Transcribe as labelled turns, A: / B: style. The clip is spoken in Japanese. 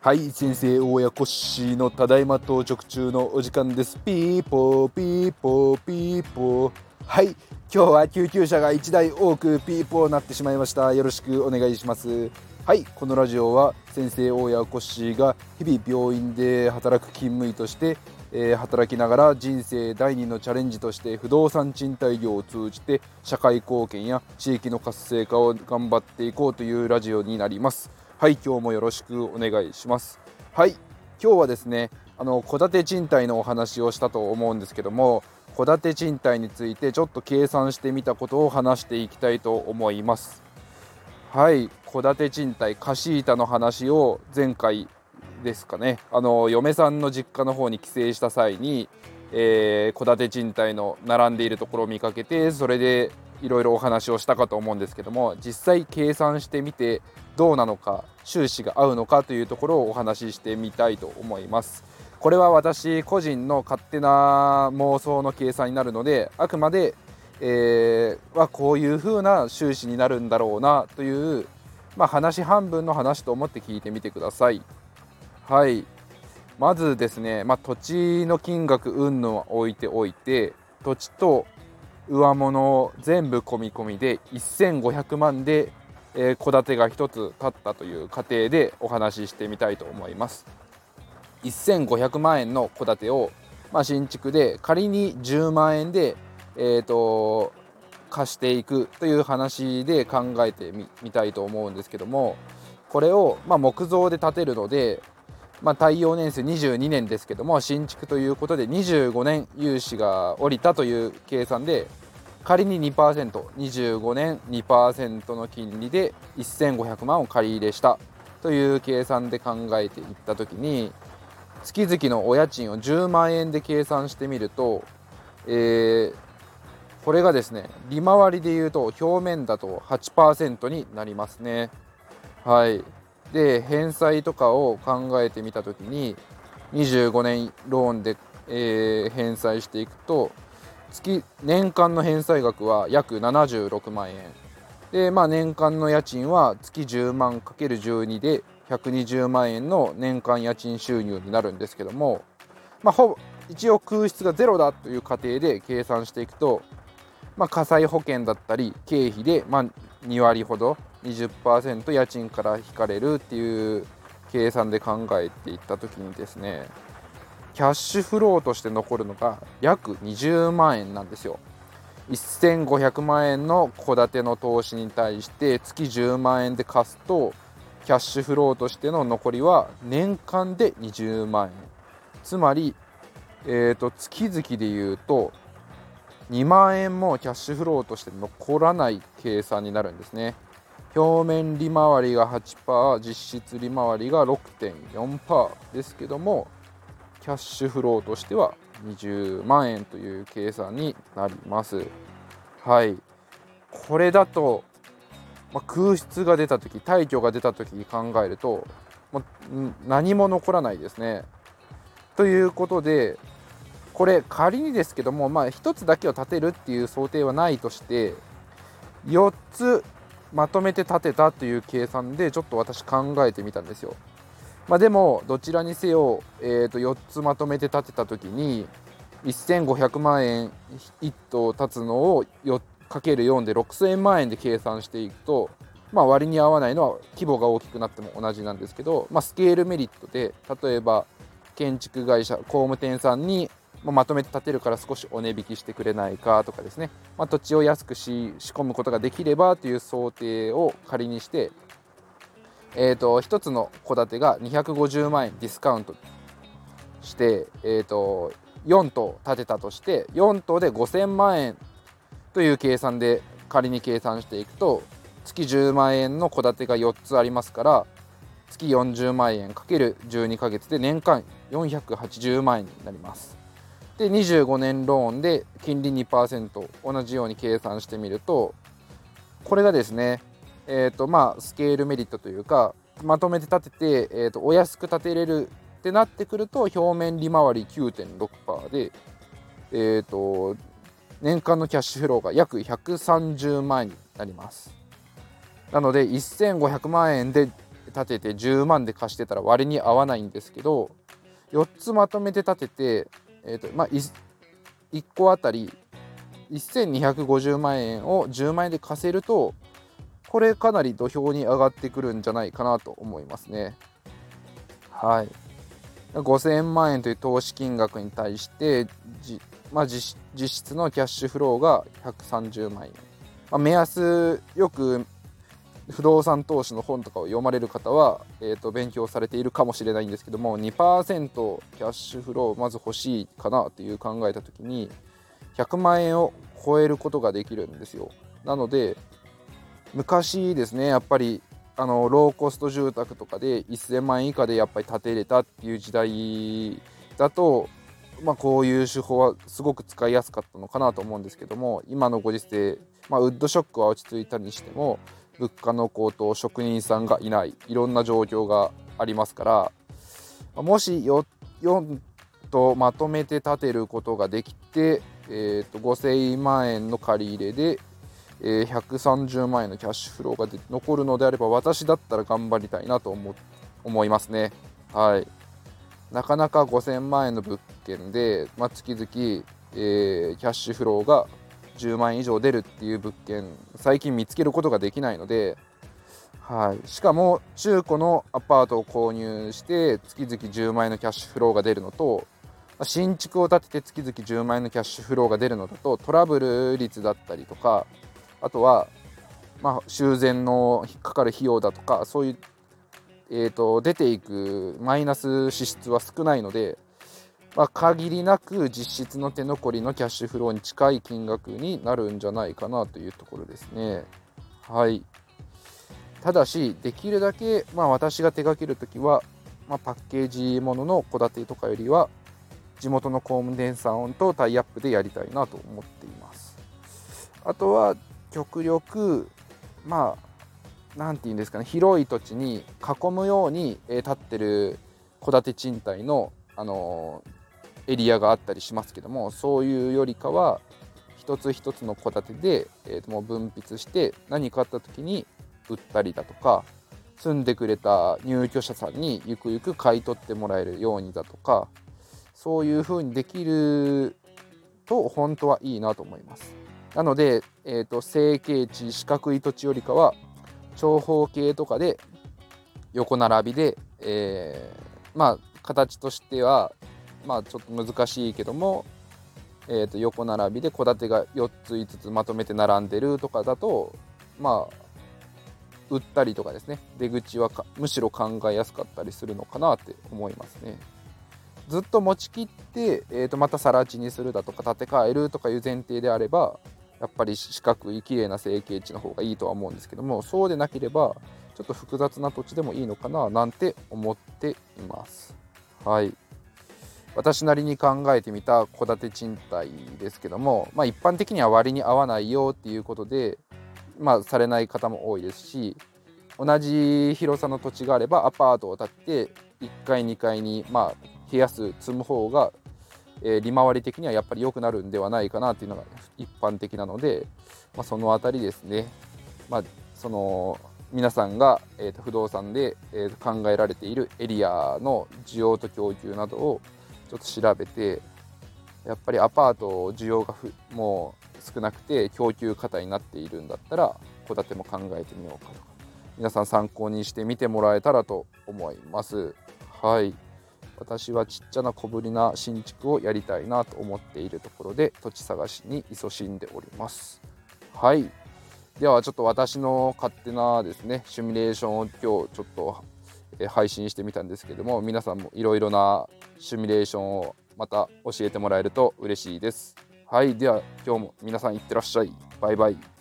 A: はい先生大家コッシーのただいま到着中のお時間です。ピーポーピーポーピーポー。はい今日は救急車が1台多くピーポーなってしまいました。よろしくお願いします。はいこのラジオは先生大家コッシーが日々病院で働く勤務医としてえー、働きながら人生第二のチャレンジとして不動産賃貸業を通じて社会貢献や地域の活性化を頑張っていこうというラジオになります。はい今日もよろしくお願いします。はい今日はですねあの戸建て賃貸のお話をしたと思うんですけども戸建て賃貸についてちょっと計算してみたことを話していきたいと思います。はい戸建て賃貸貸し板の話を前回ですかねあの嫁さんの実家の方に帰省した際に戸、えー、建て賃貸の並んでいるところを見かけてそれでいろいろお話をしたかと思うんですけども実際計算してみてどうなのか収支が合うのかというところをお話ししてみたいと思います。これは私個人の勝手な妄想の計算になるのであくまで、えー、はこういう風な収支になるんだろうなという、まあ、話半分の話と思って聞いてみてください。はい。まずですね、まあ、土地の金額云々は置いておいて土地と上物全部込み込みで1500万で戸、えー、建てが1つ建ったという過程でお話ししてみたいと思います。1500万円の戸建てを、まあ、新築で仮に10万円で、えーと、貸していくという話で考えてみたいと思うんですけどもこれを、まあ、木造で建てるのでまあ、耐用年数22年ですけども新築ということで25年融資が下りたという計算で仮に 2%25 年2%の金利で1500万を借り入れしたという計算で考えていった時に月々のお家賃を10万円で計算してみると、えー、これがですね利回りでいうと表面だと8%になりますね。はいで返済とかを考えてみた時に25年ローンで、えー、返済していくと月年間の返済額は約76万円。で、まあ、年間の家賃は月10万 ×12 で120万円の年間家賃収入になるんですけども、まあ、ほぼ一応空室がゼロだという過程で計算していくと、まあ、火災保険だったり経費で、まあ、2割ほど20%家賃から引かれるっていう計算で考えていった時にですねキャッシュフローとして残るのが約20万円なんですよ。1500万円の戸建ての投資に対して月10万円で貸すとキャッシュフローとしての残りは年間で20万円。つまり、えーと、月々でいうと2万円もキャッシュフローとして残らない計算になるんですね。表面利回りが8%実質利回りが6.4%ですけどもキャッシュフローとしては20万円という計算になります。はい。これだと、まあ、空室が出た時退去が出た時に考えると、まあ、何も残らないですね。ということでこれ仮にですけども、まあ、1つだけを建てるっていう想定はないとして4つまとめて建てたという計算でちょっと私考えてみたんですよ。まあ、でもどちらにせよ、えー、と4つまとめて建てた時に1500万円1棟建つのを 4×4 で6000万円で計算していくと、まあ、割に合わないのは規模が大きくなっても同じなんですけど、まあ、スケールメリットで例えば建築会社工務店さんにままとめて建てるから少しお値引きしてくれないかとかですね、まあ、土地を安く仕込むことができればという想定を仮にして、えーと、1つの戸建てが250万円ディスカウントして、えーと、4棟建てたとして4棟で5000万円という計算で仮に計算していくと月10万円の戸建てが4つありますから月40万円 ×12 ヶ月で年間480万円になります。で25年ローンで金利2%同じように計算してみるとこれがですねえーとまあ、スケールメリットというかまとめて立てて、えーと、お安く建てれるってなってくると表面利回り9.6%で、えーと、年間のキャッシュフローが約130万円になります。なので1500万円で建てて10万で貸してたら割に合わないんですけど4つまとめて建てて、えーとまあ、1, 1個あたり1250万円を10万円で貸せるとこれかなり土俵に上がってくるんじゃないかなと思いますね。はい。5000万円という投資金額に対してまあ、実質のキャッシュフローが130万円、まあ、目安よく不動産投資の本とかを読まれる方は、えー、と勉強されているかもしれないんですけども2%キャッシュフローまず欲しいかなという考えた時に100万円を超えることができるんですよ。なので昔ですねやっぱりあのローコスト住宅とかで1000万円以下でやっぱり建てれたっていう時代だとまあ、こういう手法はすごく使いやすかったのかなと思うんですけども今のご時世、まあ、ウッドショックは落ち着いたにしても物価の高騰職人さんがいないいろんな状況がありますからもし 4, とまとめて建てることができて、えー、と5000万円の借り入れで、えー、130万円のキャッシュフローが残るのであれば私だったら頑張りたいなと思思いますね。はいなかなか5000万円の物件で、まあ、月々、えー、キャッシュフローが10万円以上出るっていう物件最近見つけることができないので、はい、しかも中古のアパートを購入して月々10万円のキャッシュフローが出るのと新築を建てて月々10万円のキャッシュフローが出るのだとトラブル率だったりとかあとは、まあ、修繕のかかる費用だとかそういう、えーと、出ていくマイナス支出は少ないので、まあ、限りなく実質の手残りのキャッシュフローに近い金額になるんじゃないかなというところですね。はいただしできるだけ、まあ、私が手掛ける時は、まあ、パッケージものの戸建てとかよりは地元の工務店さんとタイアップでやりたいなと思っていますあとは極力まあ何て言うんですかね広い土地に囲むように、え立ってる戸建て賃貸の、あのエリアがあったりしますけどもそういうよりかは一つ一つの戸建てで、えー、ともう分泌して何かあった時に売ったりだとか住んでくれた入居者さんにゆくゆく買い取ってもらえるようにだとかそういう風にできると本当はいいなと思います。なので、えーと、成形地四角い土地よりかは長方形とかで横並びで、えー、まあ形としてはまあちょっと難しいけども、えー、と横並びで戸建てが4つ5つまとめて並んでるとかだとまあ売ったりとかですね出口はむしろ考えやすかったりするのかなって思いますね。ずっと持ちきって、えー、とまた更地にするだとか建て替えるとかいう前提であればやっぱり四角い綺麗な成形地の方がいいとは思うんですけどもそうでなければちょっと複雑な土地でもいいのかななんて思っています。はい私なりに考えてみた戸建て賃貸ですけども、まあ、一般的には割に合わないよっていうことで、まあ、されない方も多いですし同じ広さの土地があればアパートを建って1階2階にまあ部屋数積む方が、え、利回り的にはやっぱり良くなるんではないかなっていうのが一般的なので、まあ、その辺りですね、まあ、その皆さんが、えー、と不動産で、えー、考えられているエリアの需要と供給などをちょっと調べてやっぱりアパート需要がもう少なくて供給過多になっているんだったら戸建ても考えてみようかとか皆さん参考にしてみてもらえたらと思います。はい。私はちっちゃな小ぶりな新築をやりたいなと思っているところで土地探しに勤しんでおります。はい。ではちょっと私の勝手なですねシミュレーションを今日ちょっと配信してみたんですけども皆さんもいろいろなシミュレーションをまた教えてもらえると嬉しいです。はいでは今日も皆さんいってらっしゃい。バイバイ